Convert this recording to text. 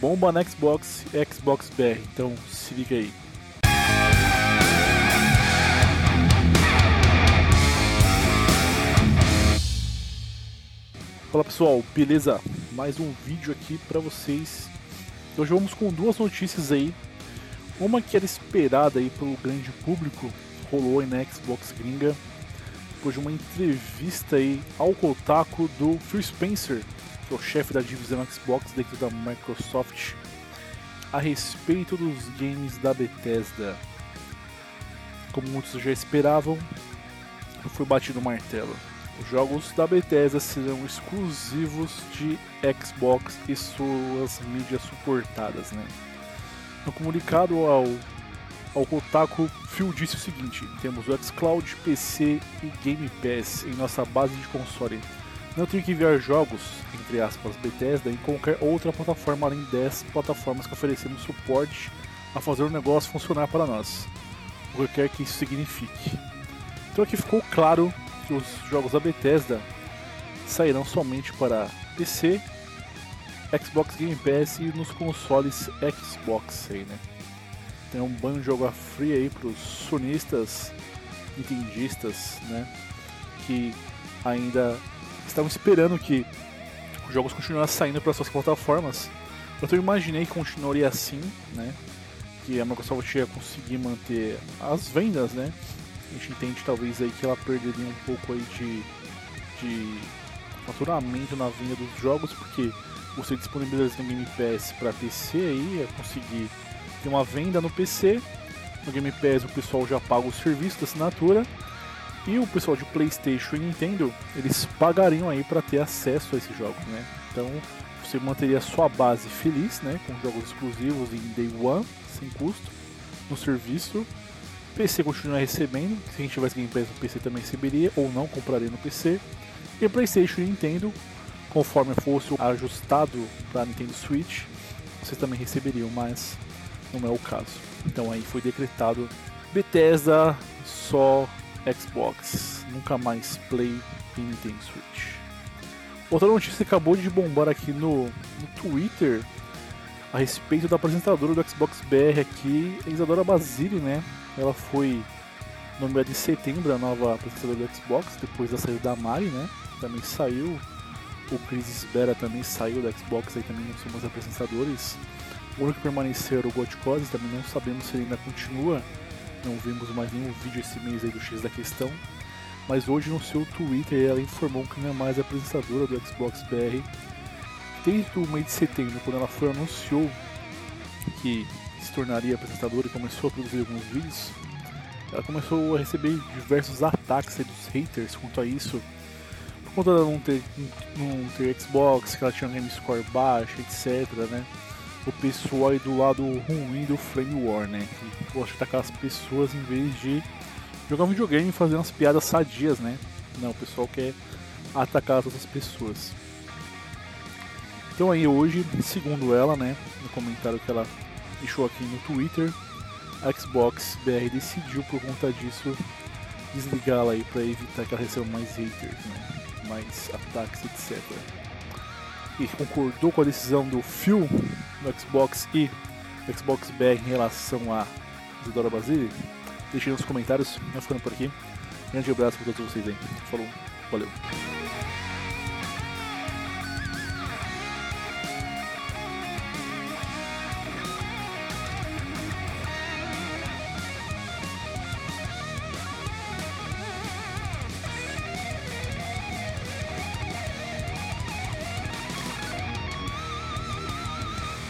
bomba na Xbox Xbox BR. Então se liga aí. Fala pessoal, beleza? Mais um vídeo aqui para vocês. Hoje vamos com duas notícias aí. Uma que era esperada aí pelo grande público, rolou aí na Xbox gringa, depois de uma entrevista aí ao Kotaku do Phil Spencer, que é o chefe da divisão Xbox dentro da Microsoft, a respeito dos games da Bethesda. Como muitos já esperavam, foi batido o martelo. Os jogos da Bethesda serão exclusivos de Xbox e suas mídias suportadas, né? No comunicado ao, ao Kotaku, Phil disse o seguinte: temos o xCloud, PC e Game Pass em nossa base de console. Não tenho que enviar jogos, entre aspas, Bethesda em qualquer outra plataforma além das plataformas que oferecemos suporte a fazer o negócio funcionar para nós, o que quer que isso signifique. Então aqui ficou claro que os jogos da Bethesda sairão somente para PC, Xbox Game Pass e nos consoles Xbox aí, né? Tem um banho de jogo free aí para os sonistas, nintendistas, né? Que ainda estavam esperando que os jogos continuassem saindo para suas plataformas. Eu então, imaginei que continuaria assim, né? Que a Microsoft ia conseguir manter as vendas, né? A gente entende talvez aí que ela perderia um pouco aí de, de faturamento na venda dos jogos, porque você disponibiliza no Game Pass para PC aí, é conseguir ter uma venda no PC. No Game Pass o pessoal já paga o serviço da assinatura. E o pessoal de PlayStation e Nintendo, eles pagariam aí para ter acesso a esses jogos, né? Então, você manteria sua base feliz, né, com jogos exclusivos em Day One, sem custo, no serviço. PC continua recebendo, se a gente tivesse Game Pass no PC também receberia, ou não compraria no PC. E PlayStation e Nintendo, conforme fosse ajustado para Nintendo Switch, vocês também receberiam, mas não é o caso. Então aí foi decretado Bethesda só Xbox, nunca mais Play e Nintendo Switch. Outra notícia acabou de bombar aqui no, no Twitter a respeito da apresentadora do Xbox BR aqui, Isadora Basile, né? Ela foi nomeada em setembro a nova apresentadora do Xbox, depois da saída da Mari, né? Também saiu. O Chris Sbera também saiu da Xbox, aí também não são mais apresentadores. O único que permaneceu era o Godcose, também não sabemos se ele ainda continua. Não vimos mais nenhum vídeo esse mês do X da questão. Mas hoje no seu Twitter ela informou que não é mais apresentadora do Xbox BR. Desde o mês de setembro, quando ela foi anunciou que se tornaria apresentadora e começou a produzir alguns vídeos, ela começou a receber diversos ataques dos haters quanto a isso. Por conta de não ter, não ter Xbox, que ela tinha um game score baixo, etc. Né? O pessoal aí do lado ruim do Flame War, né? Que gosta de atacar as pessoas em vez de jogar um videogame e fazer umas piadas sadias, né? Não, o pessoal quer atacar as outras pessoas. Então aí hoje, segundo ela, né, no comentário que ela deixou aqui no Twitter, a Xbox BR decidiu por conta disso desligá-la aí para evitar que ela receba mais haters, né, mais ataques, etc. E concordou com a decisão do Phil no Xbox e do Xbox BR em relação a Isidora Basile? Deixe nos comentários, vamos ficando por aqui. Grande abraço para todos vocês aí. Falou, valeu.